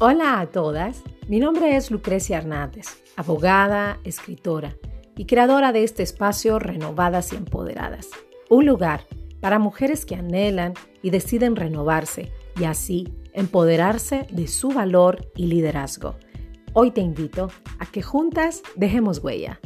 Hola a todas, mi nombre es Lucrecia Hernández, abogada, escritora y creadora de este espacio Renovadas y Empoderadas, un lugar para mujeres que anhelan y deciden renovarse y así empoderarse de su valor y liderazgo. Hoy te invito a que juntas dejemos huella.